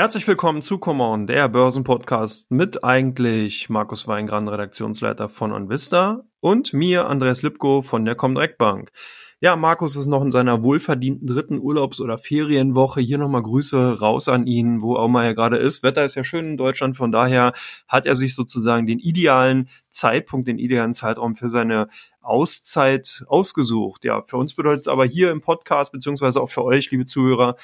Herzlich willkommen zu Common, der Börsenpodcast mit eigentlich Markus Weingran, Redaktionsleiter von OnVista und mir, Andreas Lipko von der Comdirect Bank. Ja, Markus ist noch in seiner wohlverdienten dritten Urlaubs- oder Ferienwoche. Hier nochmal Grüße raus an ihn, wo auch mal er gerade ist. Wetter ist ja schön in Deutschland, von daher hat er sich sozusagen den idealen Zeitpunkt, den idealen Zeitraum für seine Auszeit ausgesucht. Ja, für uns bedeutet es aber hier im Podcast, beziehungsweise auch für euch, liebe Zuhörer,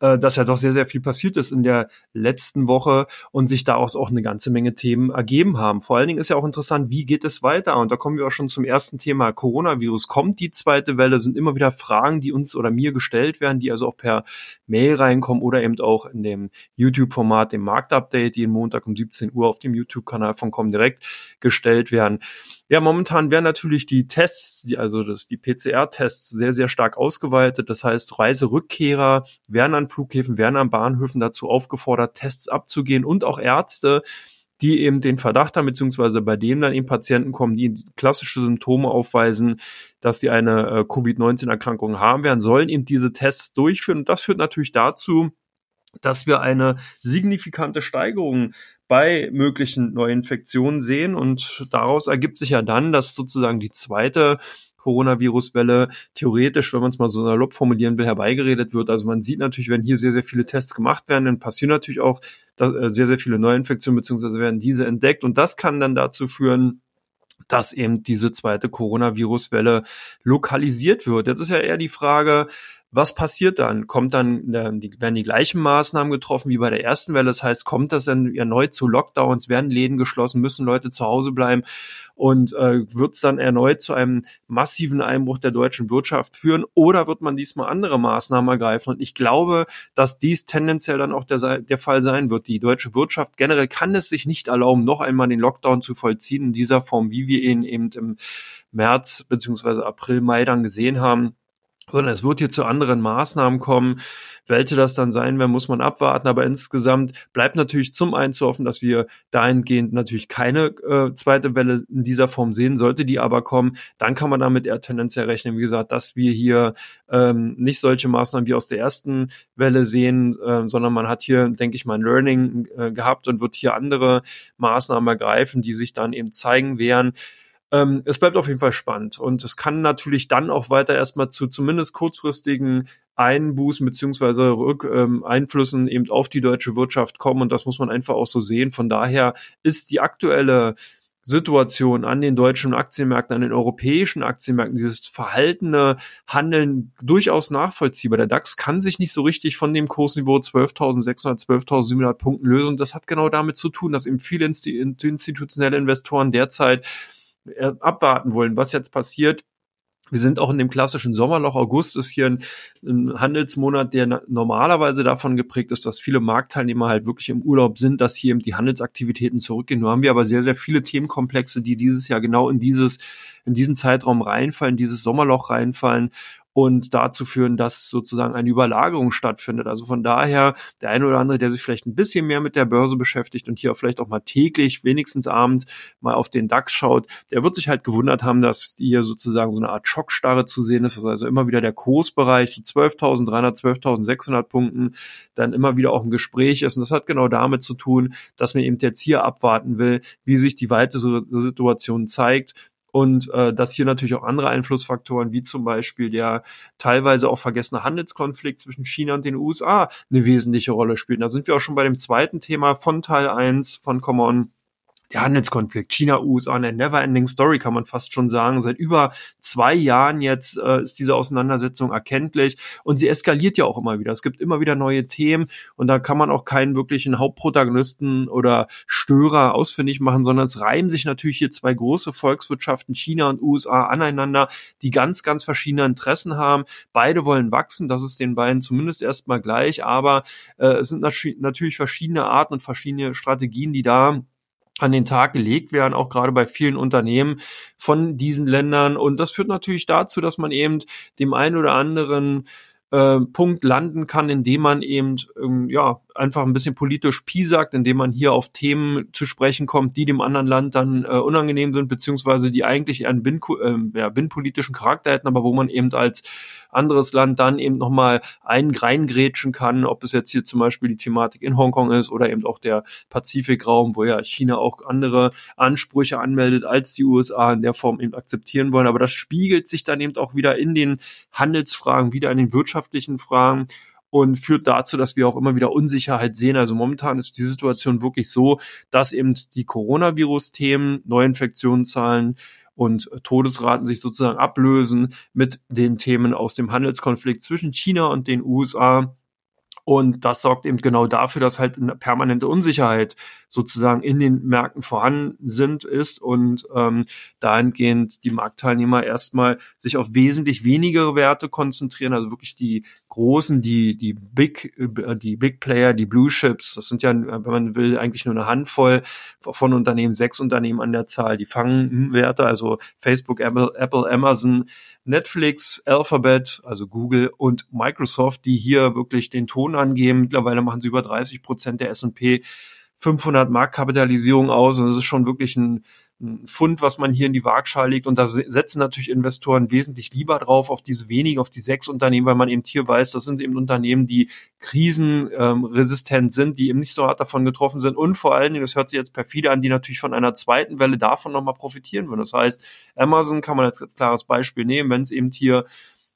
äh, dass ja doch sehr, sehr viel passiert ist in der letzten Woche und sich daraus auch eine ganze Menge Themen ergeben haben. Vor allen Dingen ist ja auch interessant, wie geht es weiter? Und da kommen wir auch schon zum ersten Thema Coronavirus. Kommt die zweite Welle? Sind immer wieder Fragen, die uns oder mir gestellt werden, die also auch per Mail reinkommen oder eben auch in dem YouTube-Format, dem Marktupdate, die jeden Montag um 17 Uhr auf dem YouTube-Kanal von Comdirect gestellt werden. Ja, momentan werden natürlich die Tests, die, also das, die PCR-Tests sehr, sehr stark ausgeweitet. Das heißt, Reiserückkehrer werden an Flughäfen, werden an Bahnhöfen dazu aufgefordert, Tests abzugehen und auch Ärzte, die eben den Verdacht haben, beziehungsweise bei denen dann eben Patienten kommen, die klassische Symptome aufweisen, dass sie eine äh, Covid-19-Erkrankung haben werden, sollen eben diese Tests durchführen. Und das führt natürlich dazu, dass wir eine signifikante Steigerung bei möglichen Neuinfektionen sehen. Und daraus ergibt sich ja dann, dass sozusagen die zweite Coronavirus-Welle theoretisch, wenn man es mal so salopp formulieren will, herbeigeredet wird. Also man sieht natürlich, wenn hier sehr, sehr viele Tests gemacht werden, dann passieren natürlich auch äh, sehr, sehr viele Neuinfektionen, beziehungsweise werden diese entdeckt. Und das kann dann dazu führen, dass eben diese zweite Coronavirus-Welle lokalisiert wird. Jetzt ist ja eher die Frage, was passiert dann? Kommt dann, äh, werden die gleichen Maßnahmen getroffen wie bei der ersten Welle? Das heißt, kommt das dann erneut zu Lockdowns? Werden Läden geschlossen? Müssen Leute zu Hause bleiben? Und äh, wird es dann erneut zu einem massiven Einbruch der deutschen Wirtschaft führen? Oder wird man diesmal andere Maßnahmen ergreifen? Und ich glaube, dass dies tendenziell dann auch der, der Fall sein wird. Die deutsche Wirtschaft generell kann es sich nicht erlauben, noch einmal den Lockdown zu vollziehen in dieser Form, wie wir ihn eben im März beziehungsweise April, Mai dann gesehen haben sondern es wird hier zu anderen Maßnahmen kommen. Welche das dann sein werden, muss man abwarten. Aber insgesamt bleibt natürlich zum einen zu hoffen, dass wir dahingehend natürlich keine äh, zweite Welle in dieser Form sehen. Sollte die aber kommen, dann kann man damit eher tendenziell rechnen, wie gesagt, dass wir hier ähm, nicht solche Maßnahmen wie aus der ersten Welle sehen, äh, sondern man hat hier, denke ich mal, ein Learning äh, gehabt und wird hier andere Maßnahmen ergreifen, die sich dann eben zeigen werden. Ähm, es bleibt auf jeden Fall spannend und es kann natürlich dann auch weiter erstmal zu zumindest kurzfristigen Einbußen beziehungsweise Rück, ähm, Einflüssen eben auf die deutsche Wirtschaft kommen und das muss man einfach auch so sehen. Von daher ist die aktuelle Situation an den deutschen Aktienmärkten, an den europäischen Aktienmärkten, dieses verhaltene Handeln durchaus nachvollziehbar. Der DAX kann sich nicht so richtig von dem Kursniveau 12.600, 12.700 Punkten lösen. Und das hat genau damit zu tun, dass eben viele institutionelle Investoren derzeit abwarten wollen, was jetzt passiert. Wir sind auch in dem klassischen Sommerloch. August ist hier ein, ein, Handelsmonat, der normalerweise davon geprägt ist, dass viele Marktteilnehmer halt wirklich im Urlaub sind, dass hier eben die Handelsaktivitäten zurückgehen. Nur haben wir aber sehr, sehr viele Themenkomplexe, die dieses Jahr genau in dieses, in diesen Zeitraum reinfallen, dieses Sommerloch reinfallen und dazu führen, dass sozusagen eine Überlagerung stattfindet. Also von daher, der eine oder andere, der sich vielleicht ein bisschen mehr mit der Börse beschäftigt und hier vielleicht auch mal täglich, wenigstens abends mal auf den DAX schaut, der wird sich halt gewundert haben, dass hier sozusagen so eine Art Schockstarre zu sehen ist. Also immer wieder der Kursbereich, so 12.300, 12.600 Punkten, dann immer wieder auch ein Gespräch ist. Und das hat genau damit zu tun, dass man eben jetzt hier abwarten will, wie sich die weitere Situation zeigt und äh, dass hier natürlich auch andere Einflussfaktoren, wie zum Beispiel der teilweise auch vergessene Handelskonflikt zwischen China und den USA eine wesentliche Rolle spielen. Da sind wir auch schon bei dem zweiten Thema von Teil 1 von Common der Handelskonflikt China-USA, eine never-ending Story, kann man fast schon sagen. Seit über zwei Jahren jetzt äh, ist diese Auseinandersetzung erkenntlich und sie eskaliert ja auch immer wieder. Es gibt immer wieder neue Themen und da kann man auch keinen wirklichen Hauptprotagonisten oder Störer ausfindig machen, sondern es reiben sich natürlich hier zwei große Volkswirtschaften, China und USA, aneinander, die ganz, ganz verschiedene Interessen haben. Beide wollen wachsen, das ist den beiden zumindest erstmal gleich, aber äh, es sind natürlich verschiedene Arten und verschiedene Strategien, die da an den Tag gelegt werden, auch gerade bei vielen Unternehmen von diesen Ländern. Und das führt natürlich dazu, dass man eben dem einen oder anderen äh, Punkt landen kann, indem man eben ähm, ja einfach ein bisschen politisch piesackt, indem man hier auf Themen zu sprechen kommt, die dem anderen Land dann äh, unangenehm sind, beziehungsweise die eigentlich einen bin, äh, ja, binnenpolitischen Charakter hätten, aber wo man eben als anderes Land dann eben nochmal einen reingrätschen kann, ob es jetzt hier zum Beispiel die Thematik in Hongkong ist oder eben auch der Pazifikraum, wo ja China auch andere Ansprüche anmeldet, als die USA in der Form eben akzeptieren wollen. Aber das spiegelt sich dann eben auch wieder in den Handelsfragen, wieder in den wirtschaftlichen Fragen und führt dazu, dass wir auch immer wieder Unsicherheit sehen. Also momentan ist die Situation wirklich so, dass eben die Coronavirus-Themen, Neuinfektionszahlen, und Todesraten sich sozusagen ablösen mit den Themen aus dem Handelskonflikt zwischen China und den USA. Und das sorgt eben genau dafür, dass halt eine permanente Unsicherheit sozusagen in den Märkten vorhanden sind, ist und ähm, dahingehend die Marktteilnehmer erstmal sich auf wesentlich weniger Werte konzentrieren, also wirklich die großen, die, die Big, äh, die Big Player, die Blue Chips, das sind ja, wenn man will, eigentlich nur eine Handvoll von Unternehmen, sechs Unternehmen an der Zahl, die fangen Werte, also Facebook, Apple, Apple Amazon, Netflix, Alphabet, also Google und Microsoft, die hier wirklich den Ton angeben. Mittlerweile machen sie über 30 Prozent der S&P 500 Marktkapitalisierung aus. Und das ist schon wirklich ein, ein Fund, was man hier in die Waagschale legt. Und da setzen natürlich Investoren wesentlich lieber drauf auf diese wenigen, auf die sechs Unternehmen, weil man eben hier weiß, das sind eben Unternehmen, die krisenresistent ähm, sind, die eben nicht so hart davon getroffen sind. Und vor allen Dingen, das hört sich jetzt perfide an, die natürlich von einer zweiten Welle davon nochmal profitieren würden. Das heißt, Amazon kann man als klares Beispiel nehmen, wenn es eben hier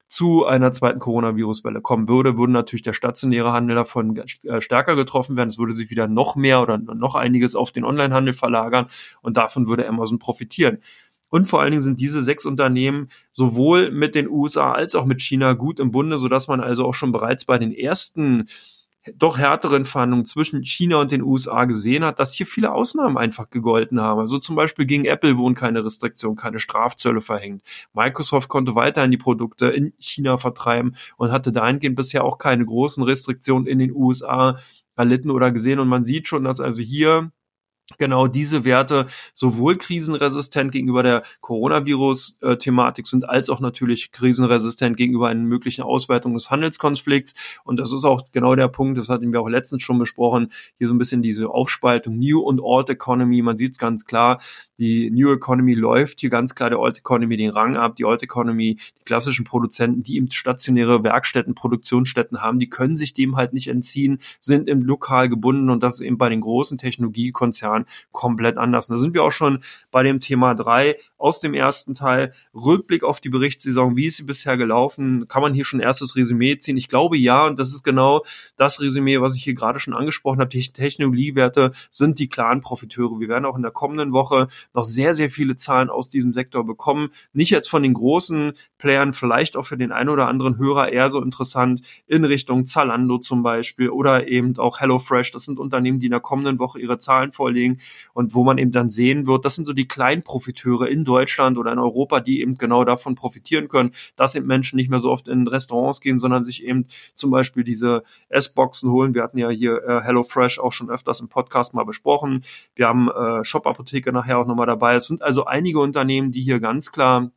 zu einer zweiten Coronavirus-Welle kommen würde, würde natürlich der stationäre Handel davon äh, stärker getroffen werden. Es würde sich wieder noch mehr oder noch einiges auf den Onlinehandel verlagern und davon würde Amazon profitieren. Und vor allen Dingen sind diese sechs Unternehmen sowohl mit den USA als auch mit China gut im Bunde, sodass man also auch schon bereits bei den ersten doch härteren Verhandlungen zwischen China und den USA gesehen hat, dass hier viele Ausnahmen einfach gegolten haben. Also zum Beispiel gegen Apple wurden keine Restriktionen, keine Strafzölle verhängt. Microsoft konnte weiterhin die Produkte in China vertreiben und hatte dahingehend bisher auch keine großen Restriktionen in den USA erlitten oder gesehen. Und man sieht schon, dass also hier genau diese Werte sowohl krisenresistent gegenüber der Coronavirus-Thematik sind, als auch natürlich krisenresistent gegenüber einer möglichen Ausweitung des Handelskonflikts. Und das ist auch genau der Punkt, das hatten wir auch letztens schon besprochen, hier so ein bisschen diese Aufspaltung New und Old Economy. Man sieht es ganz klar, die New Economy läuft hier ganz klar der Old Economy den Rang ab. Die Old Economy, die klassischen Produzenten, die eben stationäre Werkstätten, Produktionsstätten haben, die können sich dem halt nicht entziehen, sind im Lokal gebunden und das eben bei den großen Technologiekonzernen Jahren komplett anders. Und da sind wir auch schon bei dem Thema drei aus dem ersten Teil. Rückblick auf die Berichtssaison, wie ist sie bisher gelaufen? Kann man hier schon erstes Resümee ziehen? Ich glaube ja, und das ist genau das Resümee, was ich hier gerade schon angesprochen habe. Die Technologiewerte sind die klaren Profiteure. Wir werden auch in der kommenden Woche noch sehr, sehr viele Zahlen aus diesem Sektor bekommen. Nicht jetzt von den großen Playern, vielleicht auch für den einen oder anderen Hörer eher so interessant in Richtung Zalando zum Beispiel oder eben auch HelloFresh. Das sind Unternehmen, die in der kommenden Woche ihre Zahlen vorlegen Marketing und wo man eben dann sehen wird, das sind so die kleinen Profiteure in Deutschland oder in Europa, die eben genau davon profitieren können, dass eben Menschen nicht mehr so oft in Restaurants gehen, sondern sich eben zum Beispiel diese S-Boxen holen. Wir hatten ja hier äh, HelloFresh auch schon öfters im Podcast mal besprochen. Wir haben äh, Shop-Apotheke nachher auch nochmal dabei. Es sind also einige Unternehmen, die hier ganz klar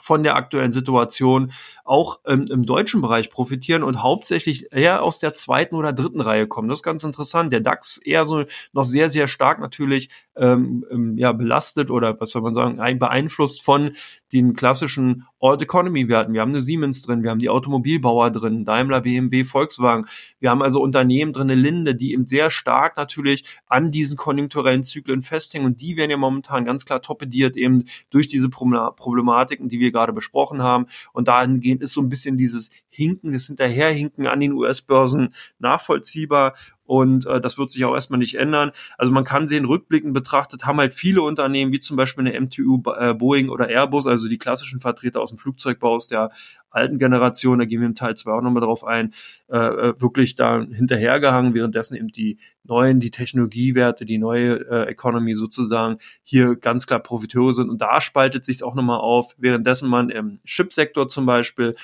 von der aktuellen Situation auch ähm, im deutschen Bereich profitieren und hauptsächlich eher aus der zweiten oder dritten Reihe kommen. Das ist ganz interessant. Der DAX eher so noch sehr, sehr stark natürlich ähm, ähm, ja, belastet oder was soll man sagen, beeinflusst von den klassischen Old Economy Werten. Wir haben eine Siemens drin, wir haben die Automobilbauer drin, Daimler, BMW, Volkswagen. Wir haben also Unternehmen drin, eine Linde, die eben sehr stark natürlich an diesen konjunkturellen Zyklen festhängen und die werden ja momentan ganz klar torpediert eben durch diese Problematiken, die wir gerade besprochen haben. Und dahingehend ist so ein bisschen dieses Hinken, das Hinterherhinken an den US-Börsen nachvollziehbar und äh, das wird sich auch erstmal nicht ändern. Also man kann sehen, rückblickend betrachtet haben halt viele Unternehmen, wie zum Beispiel eine MTU, äh, Boeing oder Airbus, also die klassischen Vertreter aus dem Flugzeugbau aus der alten Generation, da gehen wir im Teil 2 auch nochmal drauf ein, äh, äh, wirklich da hinterhergehangen, währenddessen eben die neuen, die Technologiewerte, die neue äh, Economy sozusagen hier ganz klar Profiteure sind. Und da spaltet sich auch nochmal auf, währenddessen man im Chipsektor zum Beispiel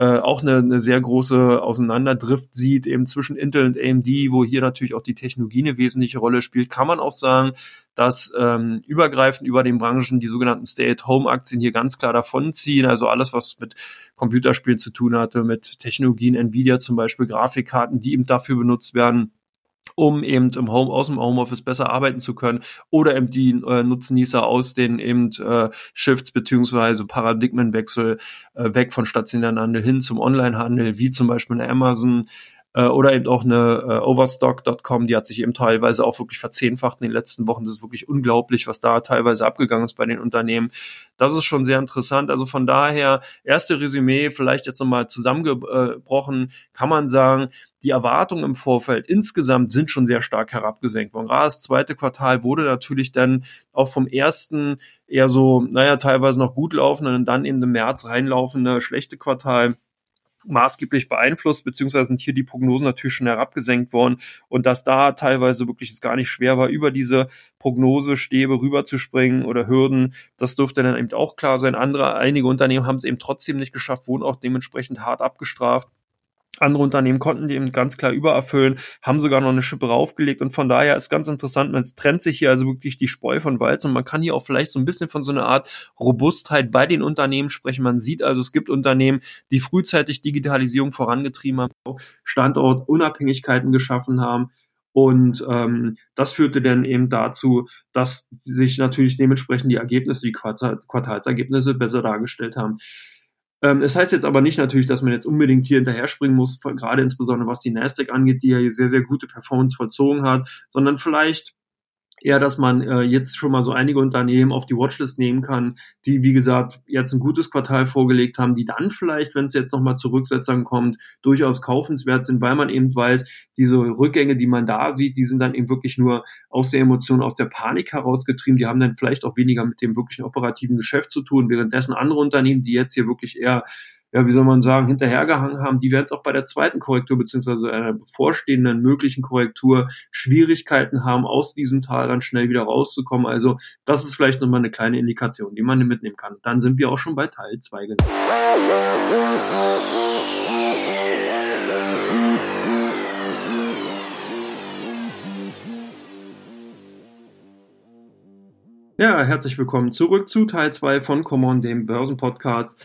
äh, auch eine, eine sehr große Auseinanderdrift sieht, eben zwischen Intel und AMD, wo hier natürlich auch die Technologie eine wesentliche Rolle spielt, kann man auch sagen, dass ähm, übergreifend über den Branchen die sogenannten Stay-at-Home-Aktien hier ganz klar davonziehen. Also alles, was mit Computerspielen zu tun hatte, mit Technologien, Nvidia zum Beispiel, Grafikkarten, die eben dafür benutzt werden, um eben im Home, aus dem Homeoffice besser arbeiten zu können oder eben die äh, Nutznießer aus den eben äh, Shifts beziehungsweise Paradigmenwechsel äh, weg von stationären Handel hin zum Onlinehandel, wie zum Beispiel eine Amazon äh, oder eben auch eine äh, Overstock.com, die hat sich eben teilweise auch wirklich verzehnfacht in den letzten Wochen. Das ist wirklich unglaublich, was da teilweise abgegangen ist bei den Unternehmen. Das ist schon sehr interessant. Also von daher, erste Resümee, vielleicht jetzt nochmal zusammengebrochen, kann man sagen, die Erwartungen im Vorfeld insgesamt sind schon sehr stark herabgesenkt worden. Gerade das zweite Quartal wurde natürlich dann auch vom ersten eher so, naja, teilweise noch gut laufenden und dann eben im März reinlaufende schlechte Quartal maßgeblich beeinflusst, beziehungsweise sind hier die Prognosen natürlich schon herabgesenkt worden und dass da teilweise wirklich es gar nicht schwer war, über diese Prognosestäbe rüberzuspringen oder Hürden, das dürfte dann eben auch klar sein. Andere, einige Unternehmen haben es eben trotzdem nicht geschafft, wurden auch dementsprechend hart abgestraft. Andere Unternehmen konnten die eben ganz klar übererfüllen, haben sogar noch eine Schippe raufgelegt und von daher ist ganz interessant, man trennt sich hier also wirklich die Spreu von Walz und man kann hier auch vielleicht so ein bisschen von so einer Art Robustheit bei den Unternehmen sprechen. Man sieht also, es gibt Unternehmen, die frühzeitig Digitalisierung vorangetrieben haben, Standortunabhängigkeiten geschaffen haben, und ähm, das führte dann eben dazu, dass sich natürlich dementsprechend die Ergebnisse, die Quartal Quartalsergebnisse besser dargestellt haben. Ähm, es heißt jetzt aber nicht natürlich, dass man jetzt unbedingt hier hinterher springen muss, gerade insbesondere was die Nasdaq angeht, die ja hier sehr, sehr gute Performance vollzogen hat, sondern vielleicht eher, dass man äh, jetzt schon mal so einige Unternehmen auf die Watchlist nehmen kann, die, wie gesagt, jetzt ein gutes Quartal vorgelegt haben, die dann vielleicht, wenn es jetzt nochmal zu Rücksetzern kommt, durchaus kaufenswert sind, weil man eben weiß, diese Rückgänge, die man da sieht, die sind dann eben wirklich nur aus der Emotion, aus der Panik herausgetrieben. Die haben dann vielleicht auch weniger mit dem wirklichen operativen Geschäft zu tun, währenddessen andere Unternehmen, die jetzt hier wirklich eher ja, wie soll man sagen, hinterhergehangen haben, die werden es auch bei der zweiten Korrektur beziehungsweise einer bevorstehenden möglichen Korrektur Schwierigkeiten haben, aus diesem Tal dann schnell wieder rauszukommen. Also das ist vielleicht nochmal eine kleine Indikation, die man mitnehmen kann. Dann sind wir auch schon bei Teil 2 genau. Ja, herzlich willkommen zurück zu Teil 2 von Common, dem Börsenpodcast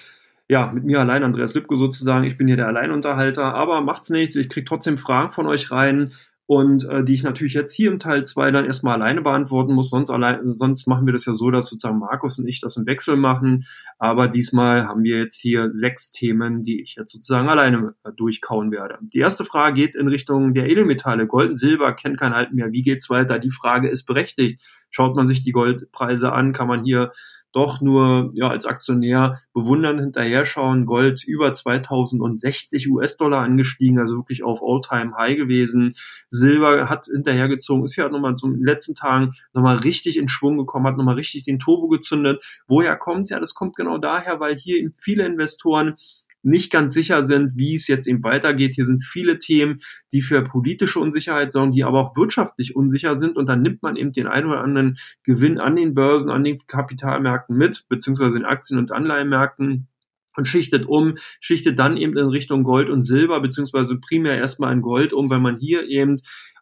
ja, mit mir allein, Andreas Lipko sozusagen. Ich bin hier der Alleinunterhalter, aber macht's nichts. Ich krieg trotzdem Fragen von euch rein und äh, die ich natürlich jetzt hier im Teil 2 dann erstmal alleine beantworten muss. Sonst, allein, sonst machen wir das ja so, dass sozusagen Markus und ich das im Wechsel machen. Aber diesmal haben wir jetzt hier sechs Themen, die ich jetzt sozusagen alleine äh, durchkauen werde. Die erste Frage geht in Richtung der Edelmetalle. Gold und Silber kennt kein Halten mehr. Wie geht's weiter? Die Frage ist berechtigt. Schaut man sich die Goldpreise an, kann man hier doch nur ja als Aktionär bewundern hinterher schauen. Gold über 2060 US-Dollar angestiegen, also wirklich auf All-Time-High gewesen. Silber hat hinterhergezogen, ist ja nochmal zum letzten Tagen nochmal richtig in Schwung gekommen, hat nochmal richtig den Turbo gezündet. Woher kommt's? Ja, das kommt genau daher, weil hier eben viele Investoren nicht ganz sicher sind, wie es jetzt eben weitergeht. Hier sind viele Themen, die für politische Unsicherheit sorgen, die aber auch wirtschaftlich unsicher sind. Und dann nimmt man eben den einen oder anderen Gewinn an den Börsen, an den Kapitalmärkten mit, beziehungsweise den Aktien- und Anleihenmärkten und schichtet um, schichtet dann eben in Richtung Gold und Silber, beziehungsweise primär erstmal in Gold um, weil man hier eben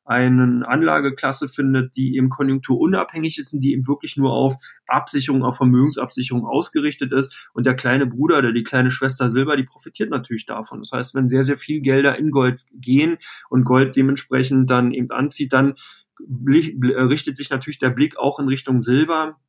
eine Anlageklasse findet, die eben konjunkturunabhängig ist und die eben wirklich nur auf Absicherung, auf Vermögensabsicherung ausgerichtet ist. Und der kleine Bruder oder die kleine Schwester Silber, die profitiert natürlich davon. Das heißt, wenn sehr, sehr viel Gelder in Gold gehen und Gold dementsprechend dann eben anzieht, dann richtet sich natürlich der Blick auch in Richtung Silber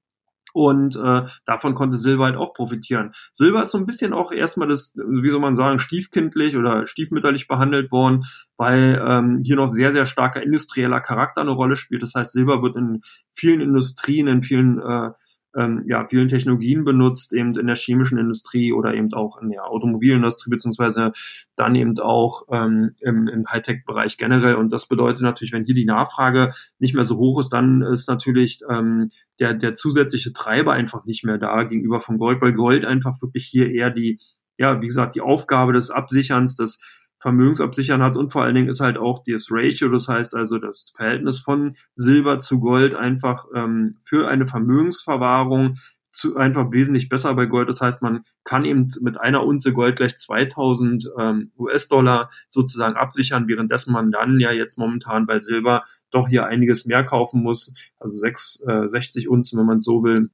und äh, davon konnte Silber halt auch profitieren. Silber ist so ein bisschen auch erstmal das, wie soll man sagen, stiefkindlich oder stiefmütterlich behandelt worden, weil ähm, hier noch sehr, sehr starker industrieller Charakter eine Rolle spielt. Das heißt, Silber wird in vielen Industrien, in vielen äh, ähm, ja, vielen Technologien benutzt, eben in der chemischen Industrie oder eben auch in der Automobilindustrie, beziehungsweise dann eben auch ähm, im, im Hightech-Bereich generell. Und das bedeutet natürlich, wenn hier die Nachfrage nicht mehr so hoch ist, dann ist natürlich ähm, der, der zusätzliche Treiber einfach nicht mehr da gegenüber von Gold, weil Gold einfach wirklich hier eher die, ja, wie gesagt, die Aufgabe des Absicherns, des Vermögensabsichern hat und vor allen Dingen ist halt auch das Ratio, das heißt also das Verhältnis von Silber zu Gold einfach ähm, für eine Vermögensverwahrung zu, einfach wesentlich besser bei Gold. Das heißt, man kann eben mit einer Unze Gold gleich 2000 ähm, US-Dollar sozusagen absichern, währenddessen man dann ja jetzt momentan bei Silber doch hier einiges mehr kaufen muss. Also 6, äh, 60 Unzen, wenn man so will,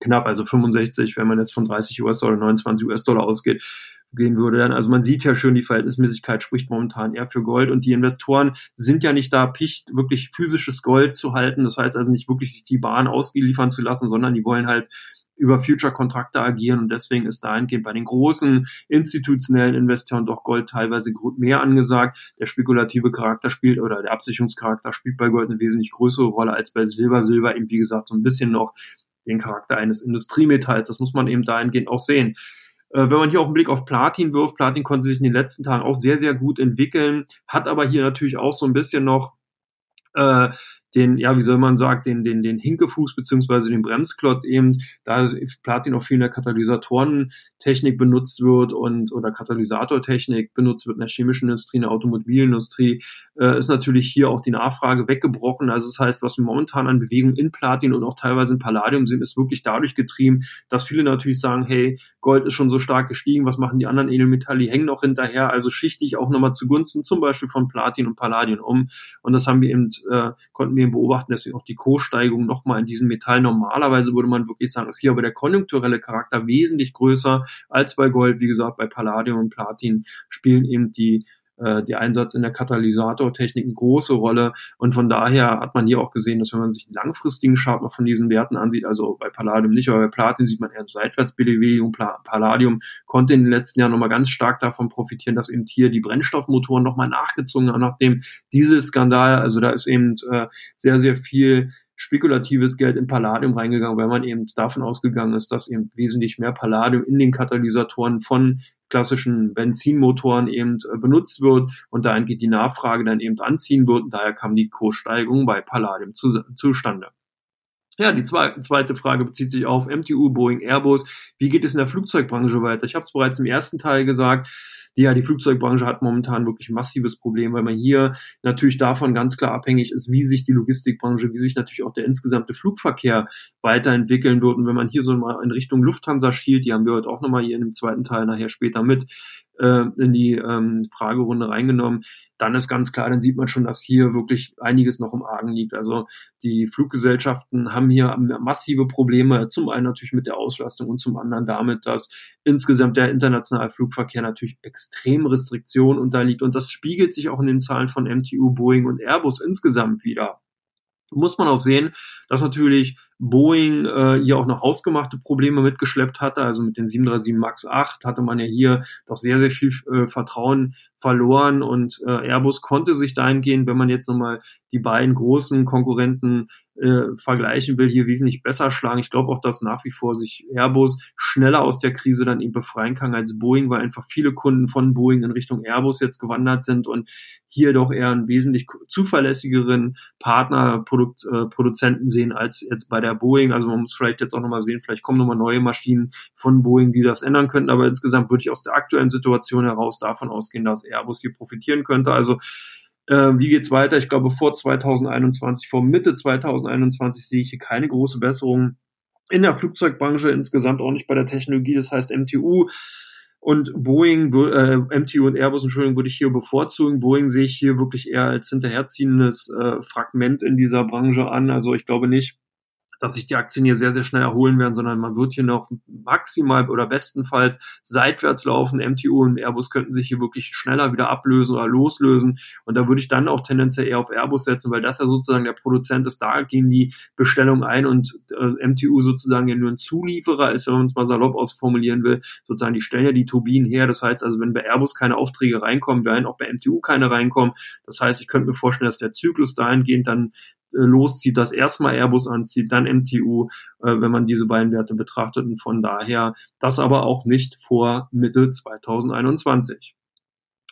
knapp, also 65, wenn man jetzt von 30 US-Dollar, 29 US-Dollar ausgeht, gehen würde. Also man sieht ja schön, die Verhältnismäßigkeit spricht momentan eher für Gold und die Investoren sind ja nicht da picht, wirklich physisches Gold zu halten. Das heißt also nicht wirklich sich die Bahn ausgeliefern zu lassen, sondern die wollen halt über Future-Kontrakte agieren und deswegen ist dahingehend bei den großen institutionellen Investoren doch Gold teilweise mehr angesagt. Der spekulative Charakter spielt oder der Absicherungscharakter spielt bei Gold eine wesentlich größere Rolle als bei Silber. Silber eben, wie gesagt, so ein bisschen noch den Charakter eines Industriemetalls. Das muss man eben dahingehend auch sehen. Äh, wenn man hier auch einen Blick auf Platin wirft, Platin konnte sich in den letzten Tagen auch sehr, sehr gut entwickeln, hat aber hier natürlich auch so ein bisschen noch äh, den, ja, wie soll man sagen, den, den, den Hinkefuß beziehungsweise den Bremsklotz eben, da Platin auch viel in der Katalysatorentechnik benutzt wird und oder Katalysatortechnik benutzt wird in der chemischen Industrie, in der Automobilindustrie, äh, ist natürlich hier auch die Nachfrage weggebrochen. Also das heißt, was wir momentan an Bewegung in Platin und auch teilweise in Palladium sehen, ist wirklich dadurch getrieben, dass viele natürlich sagen, hey, Gold ist schon so stark gestiegen, was machen die anderen Edelmetalle, die hängen noch hinterher, also schichte ich auch nochmal zugunsten zum Beispiel von Platin und Palladium um. Und das haben wir eben, äh, konnten wir eben beobachten, deswegen auch die Kurssteigung nochmal in diesen Metallen. Normalerweise würde man wirklich sagen, ist hier aber der konjunkturelle Charakter wesentlich größer als bei Gold. Wie gesagt, bei Palladium und Platin spielen eben die äh, die Einsatz in der Katalysatortechnik eine große Rolle. Und von daher hat man hier auch gesehen, dass wenn man sich einen langfristigen Chart noch von diesen Werten ansieht, also bei Palladium nicht, aber bei Platin sieht man eher Seitwärtsbewegung. Palladium konnte in den letzten Jahren nochmal ganz stark davon profitieren, dass eben hier die Brennstoffmotoren nochmal nachgezogen haben nach dem Dieselskandal. Also da ist eben äh, sehr, sehr viel spekulatives Geld in Palladium reingegangen, weil man eben davon ausgegangen ist, dass eben wesentlich mehr Palladium in den Katalysatoren von klassischen Benzinmotoren eben äh, benutzt wird und dahin geht die Nachfrage dann eben anziehen wird und daher kam die Kurssteigerung bei Palladium zu, zustande. Ja, die zweite Frage bezieht sich auf MTU, Boeing, Airbus. Wie geht es in der Flugzeugbranche weiter? Ich habe es bereits im ersten Teil gesagt die, ja, die Flugzeugbranche hat momentan wirklich massives Problem, weil man hier natürlich davon ganz klar abhängig ist, wie sich die Logistikbranche, wie sich natürlich auch der insgesamte Flugverkehr weiterentwickeln wird. Und wenn man hier so mal in Richtung Lufthansa schielt, die haben wir heute auch nochmal hier in dem zweiten Teil nachher später mit, äh, in die ähm, Fragerunde reingenommen, dann ist ganz klar, dann sieht man schon, dass hier wirklich einiges noch im Argen liegt. Also die Fluggesellschaften haben hier massive Probleme, zum einen natürlich mit der Auslastung und zum anderen damit, dass insgesamt der internationale Flugverkehr natürlich extrem Restriktionen unterliegt. Und das spiegelt sich auch in den Zahlen von MTU, Boeing und Airbus insgesamt wieder. Muss man auch sehen, dass natürlich Boeing äh, hier auch noch hausgemachte Probleme mitgeschleppt hatte. Also mit den 737 MAX 8 hatte man ja hier doch sehr, sehr viel äh, Vertrauen verloren und äh, Airbus konnte sich dahingehend, wenn man jetzt nochmal die beiden großen Konkurrenten äh, vergleichen will, hier wesentlich besser schlagen. Ich glaube auch, dass nach wie vor sich Airbus schneller aus der Krise dann eben befreien kann als Boeing, weil einfach viele Kunden von Boeing in Richtung Airbus jetzt gewandert sind und hier doch eher einen wesentlich zuverlässigeren Partner, Produkt, äh, Produzenten sehen als jetzt bei der Boeing. Also man muss vielleicht jetzt auch nochmal sehen, vielleicht kommen nochmal neue Maschinen von Boeing, die das ändern könnten. Aber insgesamt würde ich aus der aktuellen Situation heraus davon ausgehen, dass Airbus hier profitieren könnte. Also äh, wie geht's weiter? Ich glaube, vor 2021, vor Mitte 2021 sehe ich hier keine große Besserung in der Flugzeugbranche, insgesamt auch nicht bei der Technologie. Das heißt, MTU und Boeing, äh, MTU und Airbus, Entschuldigung, würde ich hier bevorzugen. Boeing sehe ich hier wirklich eher als hinterherziehendes äh, Fragment in dieser Branche an. Also ich glaube nicht, dass sich die Aktien hier sehr, sehr schnell erholen werden, sondern man wird hier noch maximal oder bestenfalls seitwärts laufen. MTU und Airbus könnten sich hier wirklich schneller wieder ablösen oder loslösen. Und da würde ich dann auch tendenziell eher auf Airbus setzen, weil das ja sozusagen der Produzent ist. Da gehen die Bestellungen ein und äh, MTU sozusagen ja nur ein Zulieferer ist, wenn man es mal salopp ausformulieren will. Sozusagen, die stellen ja die Turbinen her. Das heißt also, wenn bei Airbus keine Aufträge reinkommen, werden auch bei MTU keine reinkommen. Das heißt, ich könnte mir vorstellen, dass der Zyklus dahingehend dann loszieht, dass erstmal Airbus anzieht, dann MTU, äh, wenn man diese beiden Werte betrachtet. Und von daher das aber auch nicht vor Mitte 2021.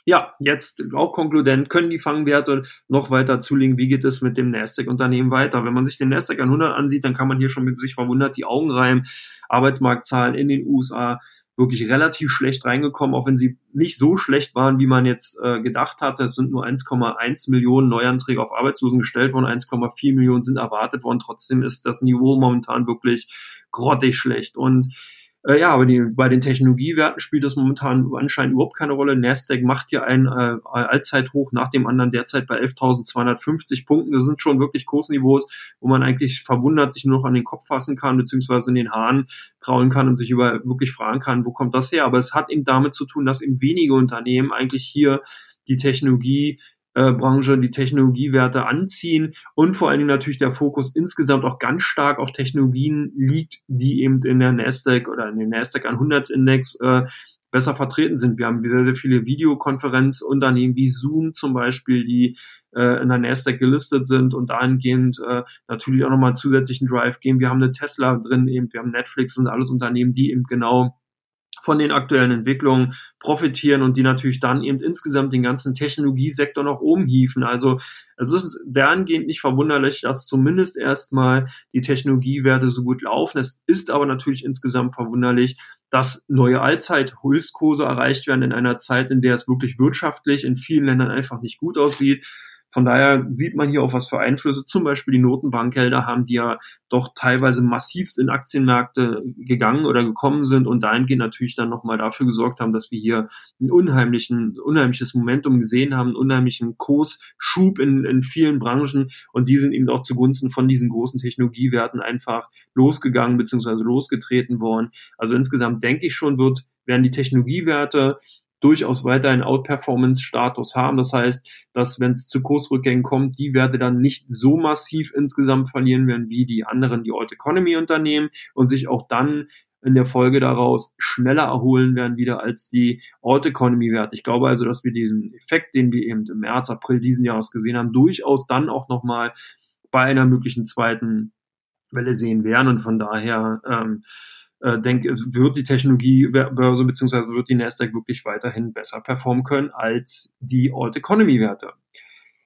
Ja, jetzt auch konkludent, können die Fangwerte noch weiter zulegen? Wie geht es mit dem Nasdaq-Unternehmen weiter? Wenn man sich den Nasdaq 100 ansieht, dann kann man hier schon mit sich verwundert die Augen reiben. Arbeitsmarktzahlen in den USA wirklich relativ schlecht reingekommen, auch wenn sie nicht so schlecht waren, wie man jetzt äh, gedacht hatte. Es sind nur 1,1 Millionen Neuanträge auf Arbeitslosen gestellt worden, 1,4 Millionen sind erwartet worden. Trotzdem ist das Niveau momentan wirklich grottig schlecht. Und Äh, ja, aber die, bei den Technologiewerten spielt das momentan anscheinend überhaupt keine Rolle. Nasdaq macht hier ein äh, Allzeithoch nach dem anderen derzeit bei 11.250 Punkten. Das sind schon wirklich Kursniveaus, wo man eigentlich verwundert sich nur noch an den Kopf fassen kann, beziehungsweise in den Haaren kraulen kann und sich über wirklich fragen kann, wo kommt das her? Aber es hat eben damit zu tun, dass eben wenige Unternehmen eigentlich hier die Technologie Branche die Technologiewerte anziehen und vor allen Dingen natürlich der Fokus insgesamt auch ganz stark auf Technologien liegt, die eben in der Nasdaq oder in den Nasdaq 100 Index äh, besser vertreten sind. Wir haben sehr, sehr viele Videokonferenzunternehmen wie Zoom zum Beispiel, die äh, in der Nasdaq gelistet sind und dahingehend äh, natürlich auch nochmal zusätzlichen Drive geben. Wir haben eine Tesla drin, eben, wir haben Netflix und alles Unternehmen, die eben genau von den aktuellen Entwicklungen profitieren und die natürlich dann eben insgesamt den ganzen Technologiesektor noch oben hieven. Also es ist dahingehend nicht verwunderlich, dass zumindest erstmal die Technologiewerte so gut laufen. Es ist aber natürlich insgesamt verwunderlich, dass neue Allzeit-Höchstkurse erreicht werden in einer Zeit, in der es wirklich wirtschaftlich in vielen Ländern einfach nicht gut aussieht. Von daher sieht man hier auch, was für Einflüsse zum Beispiel die Notenbankgelder haben, die ja doch teilweise massivst in Aktienmärkte gegangen oder gekommen sind und dahingehend natürlich dann nochmal dafür gesorgt haben, dass wir hier ein unheimlichen, unheimliches Momentum gesehen haben, einen unheimlichen Kursschub in, in vielen Branchen und die sind eben auch zugunsten von diesen großen Technologiewerten einfach losgegangen bzw. losgetreten worden. Also insgesamt denke ich schon, wird werden die Technologiewerte durchaus weiter einen Outperformance-Status haben. Das heißt, dass wenn es zu Kursrückgängen kommt, die Werte dann nicht so massiv insgesamt verlieren werden wie die anderen, die Old Economy Unternehmen und sich auch dann in der Folge daraus schneller erholen werden wieder als die Old Economy Werte. Ich glaube also, dass wir diesen Effekt, den wir eben im März, April diesen Jahres gesehen haben, durchaus dann auch nochmal bei einer möglichen zweiten Welle sehen werden und von daher ähm, äh, denke, wird die Technologiebörse bzw. wird die Nasdaq wirklich weiterhin besser performen können als die Old Economy Werte.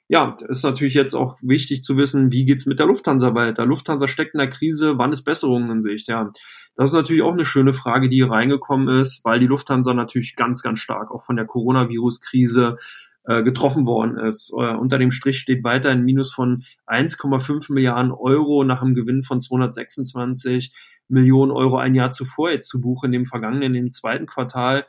Ja, ist natürlich jetzt auch wichtig zu wissen, wie geht's mit der Lufthansa weiter? Lufthansa steckt in der Krise, wann ist Besserung in Sicht? Ja, das ist natürlich auch eine schöne Frage, die hier reingekommen ist, weil die Lufthansa natürlich ganz, ganz stark auch von der Coronavirus-Krise äh, getroffen worden ist. Äh, unter dem Strich steht weiter ein Minus von 1,5 Milliarden Euro nach einem Gewinn von 226 Millionen Euro ein Jahr zuvor jetzt zu Buche in dem vergangenen, in dem zweiten Quartal.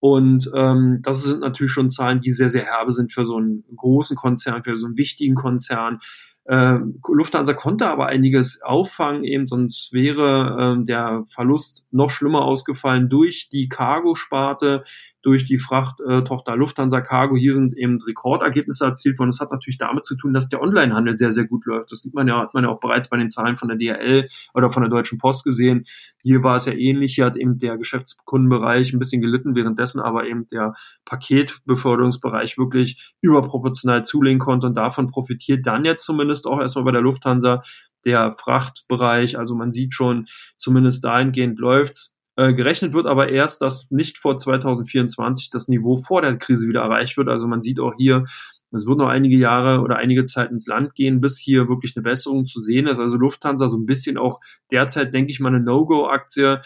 Und ähm, das sind natürlich schon Zahlen, die sehr, sehr herbe sind für so einen großen Konzern, für so einen wichtigen Konzern. Ähm, Lufthansa konnte aber einiges auffangen, eben sonst wäre ähm, der Verlust noch schlimmer ausgefallen durch die Cargo-Sparte, durch die Frachttochter Lufthansa Cargo. Hier sind eben Rekordergebnisse erzielt worden. Das hat natürlich damit zu tun, dass der Onlinehandel sehr, sehr gut läuft. Das sieht man ja, hat man ja auch bereits bei den Zahlen von der DHL oder von der Deutschen Post gesehen. Hier war es ja ähnlich. Hier hat eben der Geschäftskundenbereich ein bisschen gelitten, währenddessen aber eben der Paketbeförderungsbereich wirklich überproportional zulegen konnte und davon profitiert dann jetzt zumindest auch erstmal bei der Lufthansa der Frachtbereich. Also man sieht schon, zumindest dahingehend läuft's. Äh, gerechnet wird aber erst, dass nicht vor 2024 das Niveau vor der Krise wieder erreicht wird. Also man sieht auch hier, es wird noch einige Jahre oder einige Zeit ins Land gehen, bis hier wirklich eine Besserung zu sehen ist. Also Lufthansa so ein bisschen auch derzeit, denke ich mal, eine No-Go-Aktie.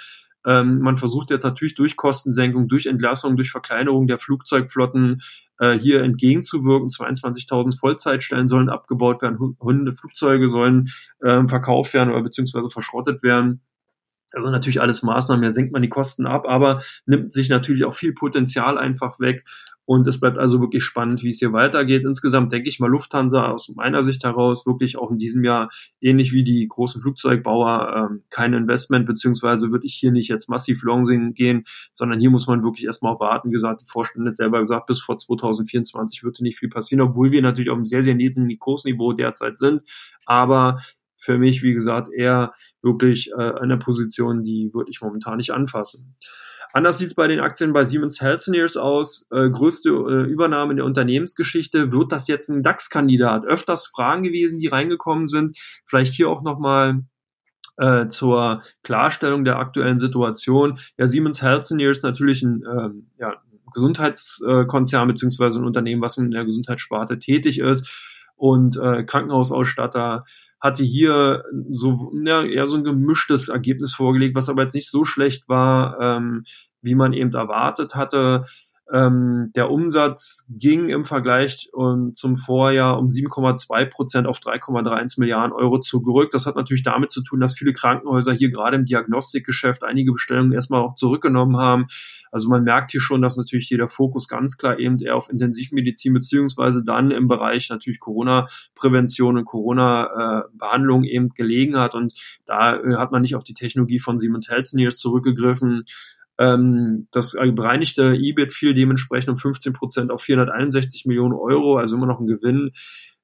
Ähm, man versucht jetzt natürlich durch Kostensenkung, durch Entlassung, durch Verkleinerung der Flugzeugflotten äh, hier entgegenzuwirken. 22.000 Vollzeitstellen sollen abgebaut werden, Hunde, Flugzeuge sollen äh, verkauft werden oder beziehungsweise verschrottet werden. Also natürlich alles Maßnahmen, ja senkt man die Kosten ab, aber nimmt sich natürlich auch viel Potenzial einfach weg. Und es bleibt also wirklich spannend, wie es hier weitergeht. Insgesamt denke ich mal Lufthansa aus meiner Sicht heraus wirklich auch in diesem Jahr ähnlich wie die großen Flugzeugbauer ähm, kein Investment, beziehungsweise würde ich hier nicht jetzt massiv Longsing gehen, sondern hier muss man wirklich erstmal warten. Wie gesagt, die Vorstände selber gesagt, bis vor 2024 würde nicht viel passieren, obwohl wir natürlich auf einem sehr, sehr niedrigen Kursniveau derzeit sind. Aber für mich, wie gesagt, eher wirklich äh, eine Position, die würde ich momentan nicht anfassen. Anders sieht es bei den Aktien bei Siemens Healthineers aus. Äh, größte äh, Übernahme in der Unternehmensgeschichte. Wird das jetzt ein DAX-Kandidat? Öfters Fragen gewesen, die reingekommen sind. Vielleicht hier auch nochmal äh, zur Klarstellung der aktuellen Situation. Ja, Siemens Healthineers natürlich ein ähm, ja, Gesundheitskonzern beziehungsweise ein Unternehmen, was in der Gesundheitssparte tätig ist und äh, Krankenhausausstatter hatte hier so ja, eher so ein gemischtes Ergebnis vorgelegt, was aber jetzt nicht so schlecht war, ähm, wie man eben erwartet hatte. Ähm, der Umsatz ging im Vergleich um, zum Vorjahr um 7,2 Prozent auf 3,31 Milliarden Euro zurück. Das hat natürlich damit zu tun, dass viele Krankenhäuser hier gerade im Diagnostikgeschäft einige Bestellungen erstmal auch zurückgenommen haben. Also man merkt hier schon, dass natürlich hier der Fokus ganz klar eben eher auf Intensivmedizin beziehungsweise dann im Bereich natürlich Corona-Prävention und Corona-Behandlung eben gelegen hat. Und da äh, hat man nicht auf die Technologie von Siemens Healthineers zurückgegriffen. Ähm, das bereinigte EBIT fiel dementsprechend um 15 Prozent auf 461 Millionen Euro, also immer noch ein Gewinn.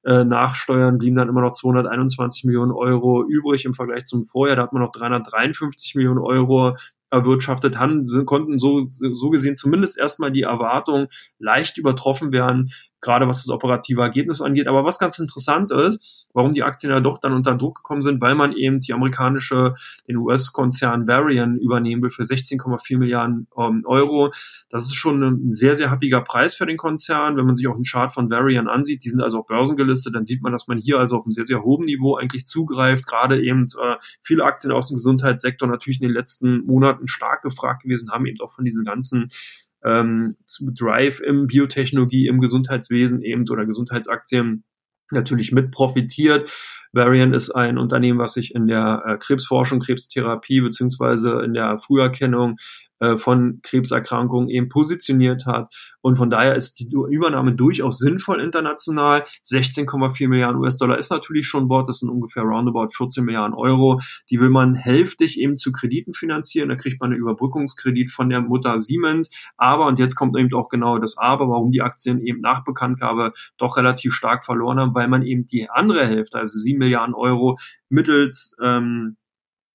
Äh, nach Steuern blieben dann immer noch 221 Millionen Euro übrig im Vergleich zum Vorjahr. Da hat man noch 353 Millionen Euro erwirtschaftet haben, konnten so, so gesehen zumindest erstmal die Erwartung leicht übertroffen werden, gerade was das operative Ergebnis angeht. Aber was ganz interessant ist, warum die Aktien ja doch dann unter Druck gekommen sind, weil man eben die amerikanische, den US-Konzern Varian übernehmen will für 16,4 Milliarden ähm, Euro. Das ist schon ein sehr, sehr happiger Preis für den Konzern. Wenn man sich auch einen Chart von Varian ansieht, die sind also auch börsengelistet, dann sieht man, dass man hier also auf einem sehr, sehr hohen Niveau eigentlich zugreift. Gerade eben äh, viele Aktien aus dem Gesundheitssektor natürlich in den letzten Monaten stark gefragt gewesen, haben eben auch von diesen ganzen ähm, Drive im Biotechnologie, im Gesundheitswesen eben oder Gesundheitsaktien natürlich mit profitiert. Varian ist ein Unternehmen, was sich in der äh, Krebsforschung, Krebstherapie beziehungsweise in der Früherkennung äh, von Krebserkrankungen eben positioniert hat. Und von daher ist die Übernahme durchaus sinnvoll international. 16,4 Milliarden US-Dollar ist natürlich schon Bord. Das sind ungefähr roundabout 14 Milliarden Euro. Die will man hälftig eben zu Krediten finanzieren. Da kriegt man einen Überbrückungskredit von der Mutter Siemens. Aber, und jetzt kommt eben auch genau das Aber, warum die Aktien eben nach Bekanntgabe doch relativ stark verloren haben, weil man eben die andere Hälfte, also 7 Milliarden Euro, mittels ähm,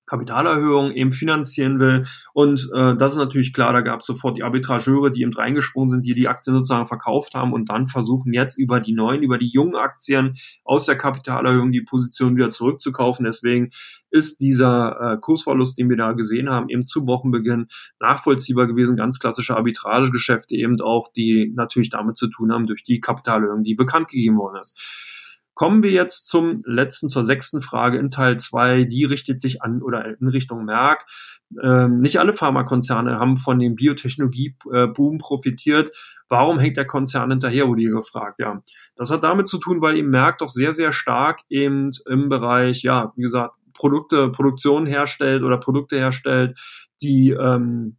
Kapitalerhöhung eben finanzieren will. Und äh, das ist natürlich klar, da gab es sofort die Arbitrageure, die eben reingesprungen sind, die die Aktien sozusagen verkauft haben und dann versuchen jetzt über die neuen, über die jungen Aktien aus der Kapitalerhöhung die Position wieder zurückzukaufen. Deswegen ist dieser äh, Kursverlust, den wir da gesehen haben, eben zu Wochenbeginn nachvollziehbar gewesen. Ganz klassische Arbitragegeschäfte eben auch, die natürlich damit zu tun haben, durch die Kapitalerhöhung, die bekannt gegeben worden ist. Kommen wir jetzt zum letzten, zur sechsten Frage in Teil zwei. Die richtet sich an oder in Richtung Merck. Ähm, nicht alle Pharmakonzerne haben von dem Biotechnologie-Boom profitiert. Warum hängt der Konzern hinterher, wurde hier gefragt. Ja, das hat damit zu tun, weil eben Merck doch sehr, sehr stark eben im Bereich, ja, wie gesagt, Produkte, Produktion herstellt oder Produkte herstellt, die ähm,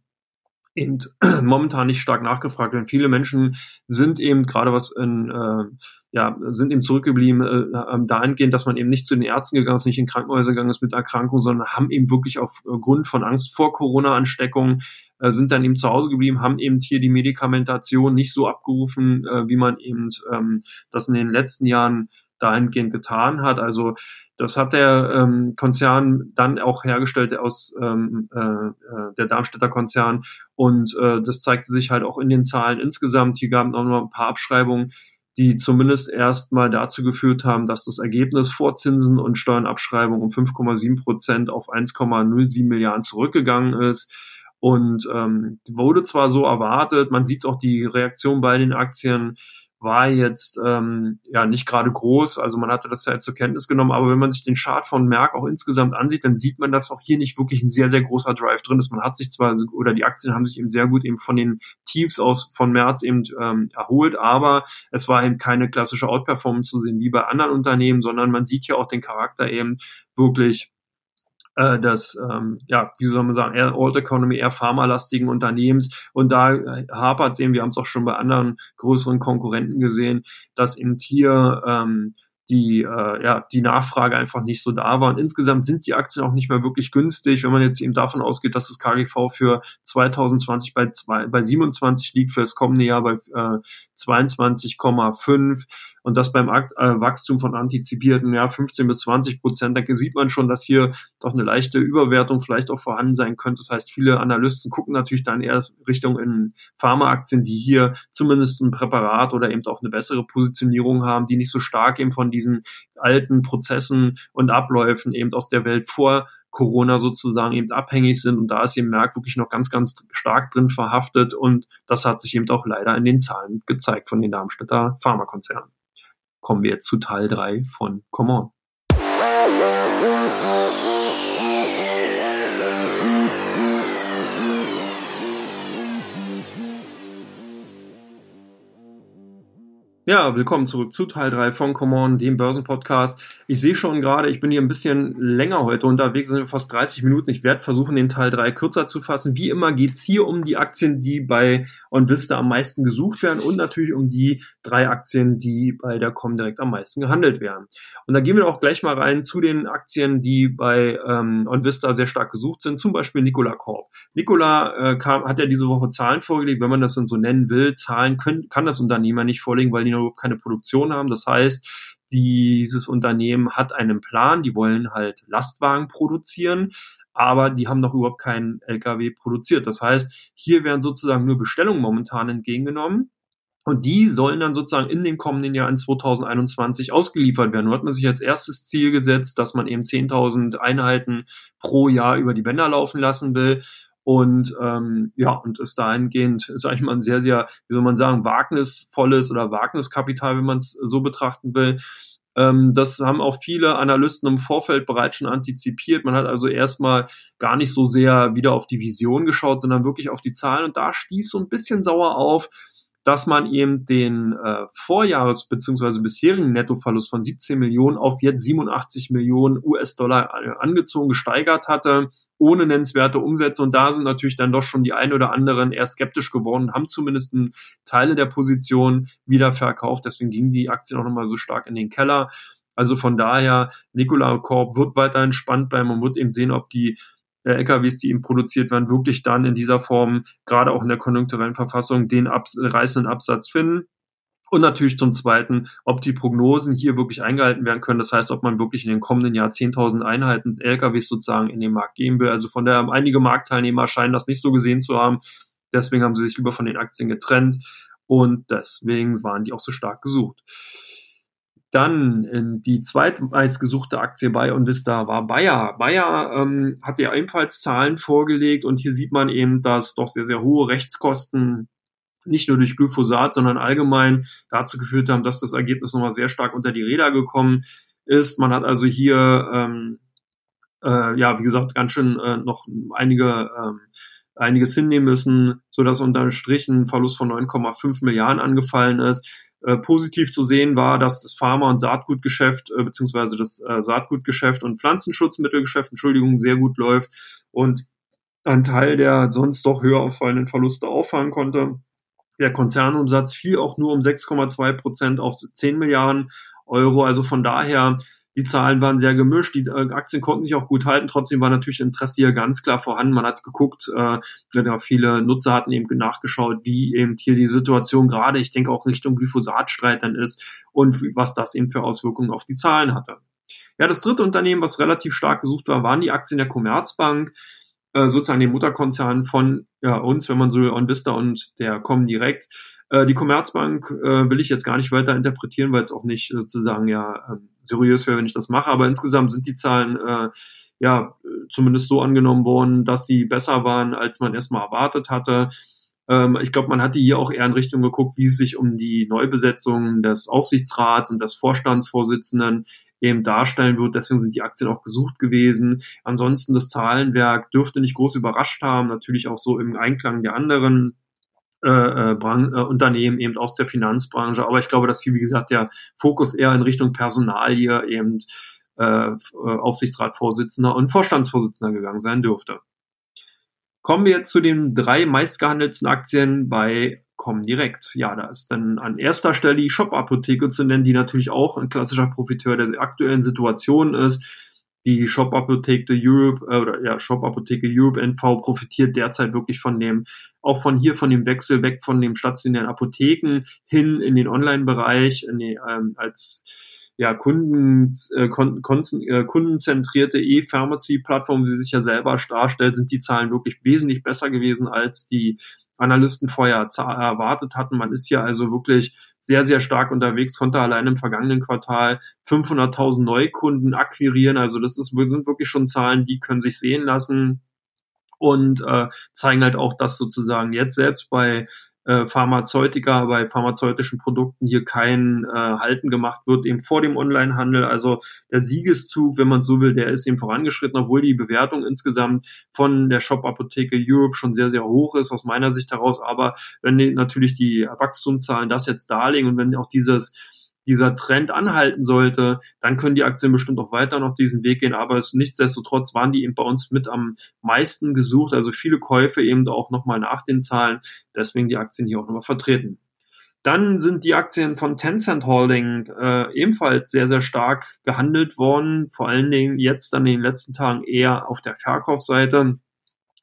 eben momentan nicht stark nachgefragt werden. Viele Menschen sind eben gerade was in äh, ja, sind eben zurückgeblieben äh, ähm, dahingehend, dass man eben nicht zu den Ärzten gegangen ist, nicht in Krankenhäuser gegangen ist mit Erkrankungen, sondern haben eben wirklich aufgrund von Angst vor Corona-Ansteckung äh, sind dann eben zu Hause geblieben, haben eben hier die Medikamentation nicht so abgerufen, äh, wie man eben ähm, das in den letzten Jahren dahingehend getan hat. Also das hat der ähm, Konzern dann auch hergestellt aus ähm, äh, äh, der Darmstädter Konzern und äh, das zeigte sich halt auch in den Zahlen insgesamt. Hier gab es auch noch ein paar Abschreibungen die zumindest erstmal dazu geführt haben, dass das Ergebnis vor Zinsen und Steuernabschreibung um 5,7 Prozent auf 1,07 Milliarden zurückgegangen ist. Und ähm, wurde zwar so erwartet, man sieht auch die Reaktion bei den Aktien, war jetzt ähm, ja nicht gerade groß. Also man hatte das ja zur Kenntnis genommen, aber wenn man sich den Chart von Merck auch insgesamt ansieht, dann sieht man, dass auch hier nicht wirklich ein sehr, sehr großer Drive drin ist. Man hat sich zwar, oder die Aktien haben sich eben sehr gut eben von den Tiefs aus von März eben ähm, erholt, aber es war eben keine klassische Outperformance zu sehen wie bei anderen Unternehmen, sondern man sieht hier auch den Charakter eben wirklich äh, des, ähm, ja, wie soll man sagen, eher Old Economy, eher pharmalastigen Unternehmens. Und da äh, hapert eben, wir haben es auch schon bei anderen größeren Konkurrenten gesehen, dass eben hier ähm, die, äh, ja, die Nachfrage einfach nicht so da war. Und insgesamt sind die Aktien auch nicht mehr wirklich günstig, wenn man jetzt eben davon ausgeht, dass das KGV für 2020 bei, zwei, bei 27 liegt, für das kommende Jahr bei äh, 22,5 und das beim äh, Wachstum von antizipierten ja, 15 bis 20 Prozent, da sieht man schon, dass hier doch eine leichte Überwertung vielleicht auch vorhanden sein könnte. Das heißt, viele Analysten gucken natürlich dann eher Richtung in Pharmaaktien, die hier zumindest ein Präparat oder eben auch eine bessere Positionierung haben, die nicht so stark eben von diesen alten Prozessen und Abläufen eben aus der Welt vor Corona sozusagen eben abhängig sind. Und da ist eben Merck wirklich noch ganz, ganz stark drin verhaftet. Und das hat sich eben auch leider in den Zahlen gezeigt von den Darmstädter Pharmakonzernen kommen wir zu Teil 3 von Come On. Ja, willkommen zurück zu Teil 3 von Common, dem Börsenpodcast. Ich sehe schon gerade, ich bin hier ein bisschen länger heute unterwegs, sind fast 30 Minuten. Ich werde versuchen, den Teil 3 kürzer zu fassen. Wie immer geht's hier um die Aktien, die bei OnVista am meisten gesucht werden und natürlich um die drei Aktien, die bei der Comdirect am meisten gehandelt werden. Und da gehen wir auch gleich mal rein zu den Aktien, die bei ähm, OnVista sehr stark gesucht sind, zum Beispiel Nikola Corp. Nikola äh, kam, hat ja diese Woche Zahlen vorgelegt, wenn man das dann so nennen will. Zahlen können, kann das Unternehmer nicht vorlegen, weil die noch keine Produktion haben. Das heißt, dieses Unternehmen hat einen Plan, die wollen halt Lastwagen produzieren, aber die haben noch überhaupt keinen LKW produziert. Das heißt, hier werden sozusagen nur Bestellungen momentan entgegengenommen. Und die sollen dann sozusagen in den kommenden Jahren 2021 ausgeliefert werden. Nun hat man sich als erstes Ziel gesetzt, dass man eben 10.000 Einheiten pro Jahr über die Bänder laufen lassen will. Und ähm, ja, und ist dahingehend, sage ich mal, ein sehr, sehr, wie soll man sagen, wagnisvolles oder Wagniskapital, wenn man es so betrachten will. Ähm, das haben auch viele Analysten im Vorfeld bereits schon antizipiert. Man hat also erstmal gar nicht so sehr wieder auf die Vision geschaut, sondern wirklich auf die Zahlen. Und da stieß so ein bisschen sauer auf, dass man eben den äh, Vorjahres- bzw. bisherigen Nettoverlust von 17 Millionen auf jetzt 87 Millionen US-Dollar äh, angezogen, gesteigert hatte, ohne nennenswerte Umsätze. Und da sind natürlich dann doch schon die ein oder anderen eher skeptisch geworden, haben zumindest Teile der Position wieder verkauft. Deswegen ging die Aktie auch nochmal so stark in den Keller. Also von daher, Nikola Korb wird weiterhin spannend bleiben. Man wird eben sehen, ob die LKWs, die eben produziert werden, wirklich dann in dieser Form, gerade auch in der konjunkturellen Verfassung, den abs reißenden Absatz finden. Und natürlich zum Zweiten, ob die Prognosen hier wirklich eingehalten werden können. Das heißt, ob man wirklich in den kommenden Jahr 10.000 Einheiten LKWs sozusagen in den Markt geben will. Also von daher, einige Marktteilnehmer scheinen das nicht so gesehen zu haben. Deswegen haben sie sich lieber von den Aktien getrennt. Und deswegen waren die auch so stark gesucht. Dann die zweitmeistgesuchte Aktie bei Onvista war Bayer. Bayer ähm, hat ja ebenfalls Zahlen vorgelegt und hier sieht man eben, dass doch sehr, sehr hohe Rechtskosten nicht nur durch Glyphosat, sondern allgemein dazu geführt haben, dass das Ergebnis nochmal sehr stark unter die Räder gekommen ist. Man hat also hier, ähm, äh, ja, wie gesagt, ganz schön äh, noch einige ähm, einiges hinnehmen müssen, so dass unter Strich ein Verlust von 9,5 Milliarden angefallen ist. Äh, positiv zu sehen war, dass das Pharma- und Saatgutgeschäft äh, beziehungsweise das äh, Saatgutgeschäft und Pflanzenschutzmittelgeschäft, Entschuldigung, sehr gut läuft und ein Teil der sonst doch höher ausfallenden Verluste auffangen konnte. Der Konzernumsatz fiel auch nur um 6,2 Prozent auf 10 Milliarden Euro. Also von daher die Zahlen waren sehr gemischt, die äh, Aktien konnten sich auch gut halten, trotzdem war natürlich Interesse hier ganz klar vorhanden. Man hat geguckt, äh, ja, viele Nutzer hatten eben nachgeschaut, wie eben hier die Situation gerade, ich denke auch Richtung Glyphosatstreit dann ist und was das eben für Auswirkungen auf die Zahlen hatte. Ja, das dritte Unternehmen, was relativ stark gesucht war, waren die Aktien der Commerzbank, äh, sozusagen den Mutterkonzern von ja, uns, wenn man so will, OnVista und der Comdirect. Äh, die Commerzbank äh, will ich jetzt gar nicht weiter interpretieren, weil es auch nicht sozusagen ja ähm, seriös wäre, wenn ich das mache. Aber insgesamt sind die Zahlen äh, ja zumindest so angenommen worden, dass sie besser waren, als man erstmal erwartet hatte. Ähm, ich glaube, man hatte hier auch eher in Richtung geguckt, wie es sich um die Neubesetzung des Aufsichtsrats und des Vorstandsvorsitzenden eben darstellen wird. Deswegen sind die Aktien auch gesucht gewesen. Ansonsten das Zahlenwerk dürfte nicht groß überrascht haben, natürlich auch so im Einklang der anderen äh, äh, Bran äh, Unternehmen eben aus der Finanzbranche. Aber ich glaube, dass hier, wie gesagt, der Fokus eher in Richtung Personal hier eben äh, Aufsichtsratsvorsitzender und Vorstandsvorsitzender gegangen sein dürfte. Kommen wir jetzt zu den drei meistgehandelten Aktien bei Comdirect. Ja, da ist dann an erster Stelle die Shop-Apotheke zu nennen, die natürlich auch ein klassischer Profiteur der aktuellen Situation ist. Die Shop Apotheke Europe äh, oder ja Shop Apotheke Europe NV profitiert derzeit wirklich von dem auch von hier von dem Wechsel weg von dem stationären Apotheken hin in den Online-Bereich ähm, als ja, Kunden, äh, kon, kon, äh, kundenzentrierte E-Pharmacy-Plattform, wie sie sich ja selber darstellt, sind die Zahlen wirklich wesentlich besser gewesen als die Analysten vorher erwartet hatten. Man ist hier also wirklich sehr, sehr stark unterwegs, konnte allein im vergangenen Quartal 500.000 Neukunden akquirieren. Also das ist, sind wirklich schon Zahlen, die können sich sehen lassen und äh, zeigen halt auch, dass sozusagen jetzt selbst bei äh, Pharmazeutika, bei pharmazeutischen Produkten hier kein äh, Halten gemacht wird, eben vor dem Onlinehandel. Also der Siegeszug, wenn man so will, der ist eben vorangeschritten, obwohl die Bewertung insgesamt von der Shop-Apotheke Europe schon sehr, sehr hoch ist, aus meiner Sicht heraus. Aber wenn die, natürlich die Wachstumszahlen das jetzt darlegen und wenn auch dieses dieser Trend anhalten sollte, dann können die Aktien bestimmt auch weiter noch diesen Weg gehen. Aber es, nichtsdestotrotz waren die eben bei uns mit am meisten gesucht. Also viele Käufe eben auch nochmal nach den Zahlen. Deswegen die Aktien hier auch nochmal vertreten. Dann sind die Aktien von Tencent Holding äh, ebenfalls sehr, sehr stark gehandelt worden. Vor allen Dingen jetzt dann in den letzten Tagen eher auf der Verkaufsseite.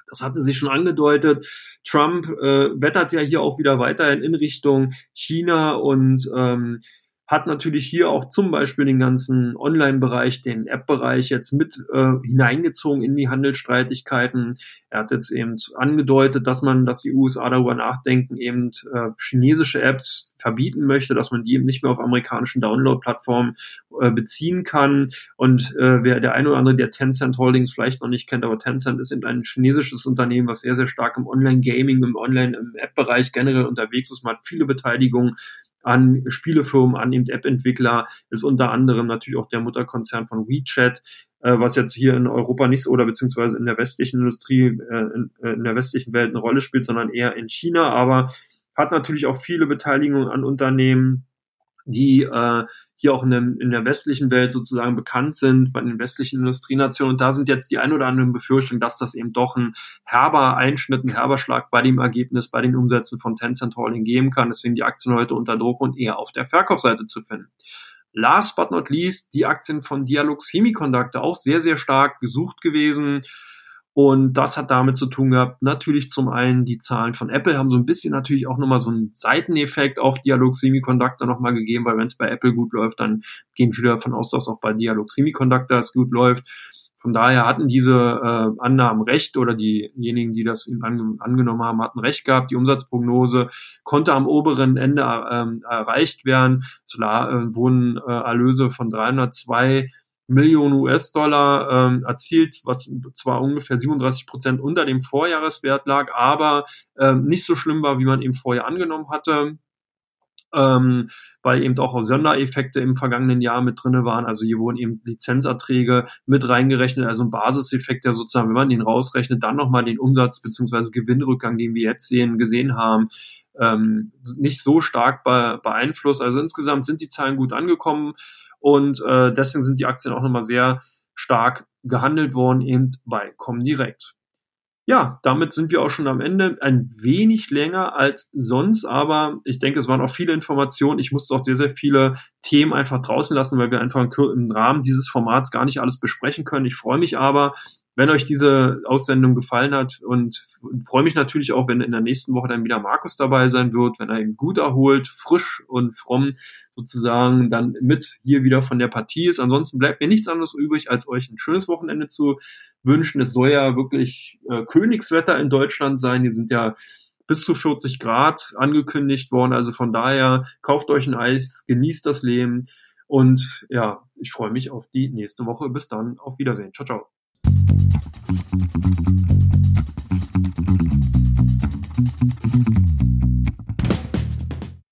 Das hatte sich schon angedeutet. Trump äh, wettert ja hier auch wieder weiterhin in Richtung China und ähm, hat natürlich hier auch zum Beispiel den ganzen Online-Bereich, den App-Bereich jetzt mit äh, hineingezogen in die Handelsstreitigkeiten. Er hat jetzt eben angedeutet, dass man, dass die USA darüber nachdenken, eben äh, chinesische Apps verbieten möchte, dass man die eben nicht mehr auf amerikanischen Download-Plattformen äh, beziehen kann. Und äh, wer der eine oder andere, der Tencent Holdings vielleicht noch nicht kennt, aber Tencent ist eben ein chinesisches Unternehmen, was sehr, sehr stark im Online-Gaming, im Online, im App-Bereich generell unterwegs ist. Man hat viele Beteiligungen an Spielefirmen, an eben App-Entwickler, ist unter anderem natürlich auch der Mutterkonzern von WeChat, äh, was jetzt hier in Europa nicht oder beziehungsweise in der westlichen Industrie, äh, in, äh, in der westlichen Welt eine Rolle spielt, sondern eher in China, aber hat natürlich auch viele Beteiligungen an Unternehmen, die äh, hier auch in, dem, in der westlichen Welt sozusagen bekannt sind, bei den westlichen Industrienationen. Und da sind jetzt die ein oder anderen Befürchtungen, dass das eben doch ein herber Einschnitt, ein herber Schlag bei dem Ergebnis, bei den Umsätzen von Tencent Holding geben kann. Deswegen die Aktien heute unter Druck und eher auf der Verkaufsseite zu finden. Last but not least, die Aktien von Dialog Semiconductor auch sehr, sehr stark gesucht gewesen. Und das hat damit zu tun gehabt, natürlich zum einen die Zahlen von Apple haben so ein bisschen natürlich auch nochmal so einen Seiteneffekt auf Dialog Semiconductor nochmal gegeben, weil wenn es bei Apple gut läuft, dann gehen viele davon aus, dass auch bei Dialog Semiconductor es gut läuft. Von daher hatten diese äh, Annahmen recht oder diejenigen, die das an, angenommen haben, hatten recht gehabt. Die Umsatzprognose konnte am oberen Ende äh, erreicht werden. So äh, wurden äh, Erlöse von 302 Millionen US-Dollar ähm, erzielt, was zwar ungefähr 37 Prozent unter dem Vorjahreswert lag, aber ähm, nicht so schlimm war, wie man eben vorher angenommen hatte. Ähm, weil eben auch Sondereffekte im vergangenen Jahr mit drinne waren. Also hier wurden eben Lizenzerträge mit reingerechnet, also ein Basiseffekt, der sozusagen, wenn man den rausrechnet, dann nochmal den Umsatz bzw. Gewinnrückgang, den wir jetzt sehen, gesehen haben, ähm, nicht so stark be beeinflusst. Also insgesamt sind die Zahlen gut angekommen. Und äh, deswegen sind die Aktien auch nochmal sehr stark gehandelt worden, eben bei Comdirect. Ja, damit sind wir auch schon am Ende. Ein wenig länger als sonst, aber ich denke, es waren auch viele Informationen. Ich musste auch sehr, sehr viele Themen einfach draußen lassen, weil wir einfach im Rahmen dieses Formats gar nicht alles besprechen können. Ich freue mich aber, wenn euch diese Aussendung gefallen hat und freue mich natürlich auch, wenn in der nächsten Woche dann wieder Markus dabei sein wird, wenn er ihn gut erholt, frisch und fromm sozusagen dann mit hier wieder von der Partie ist. Ansonsten bleibt mir nichts anderes übrig, als euch ein schönes Wochenende zu wünschen. Es soll ja wirklich äh, Königswetter in Deutschland sein. Hier sind ja bis zu 40 Grad angekündigt worden. Also von daher kauft euch ein Eis, genießt das Leben und ja, ich freue mich auf die nächste Woche. Bis dann, auf Wiedersehen. Ciao, ciao.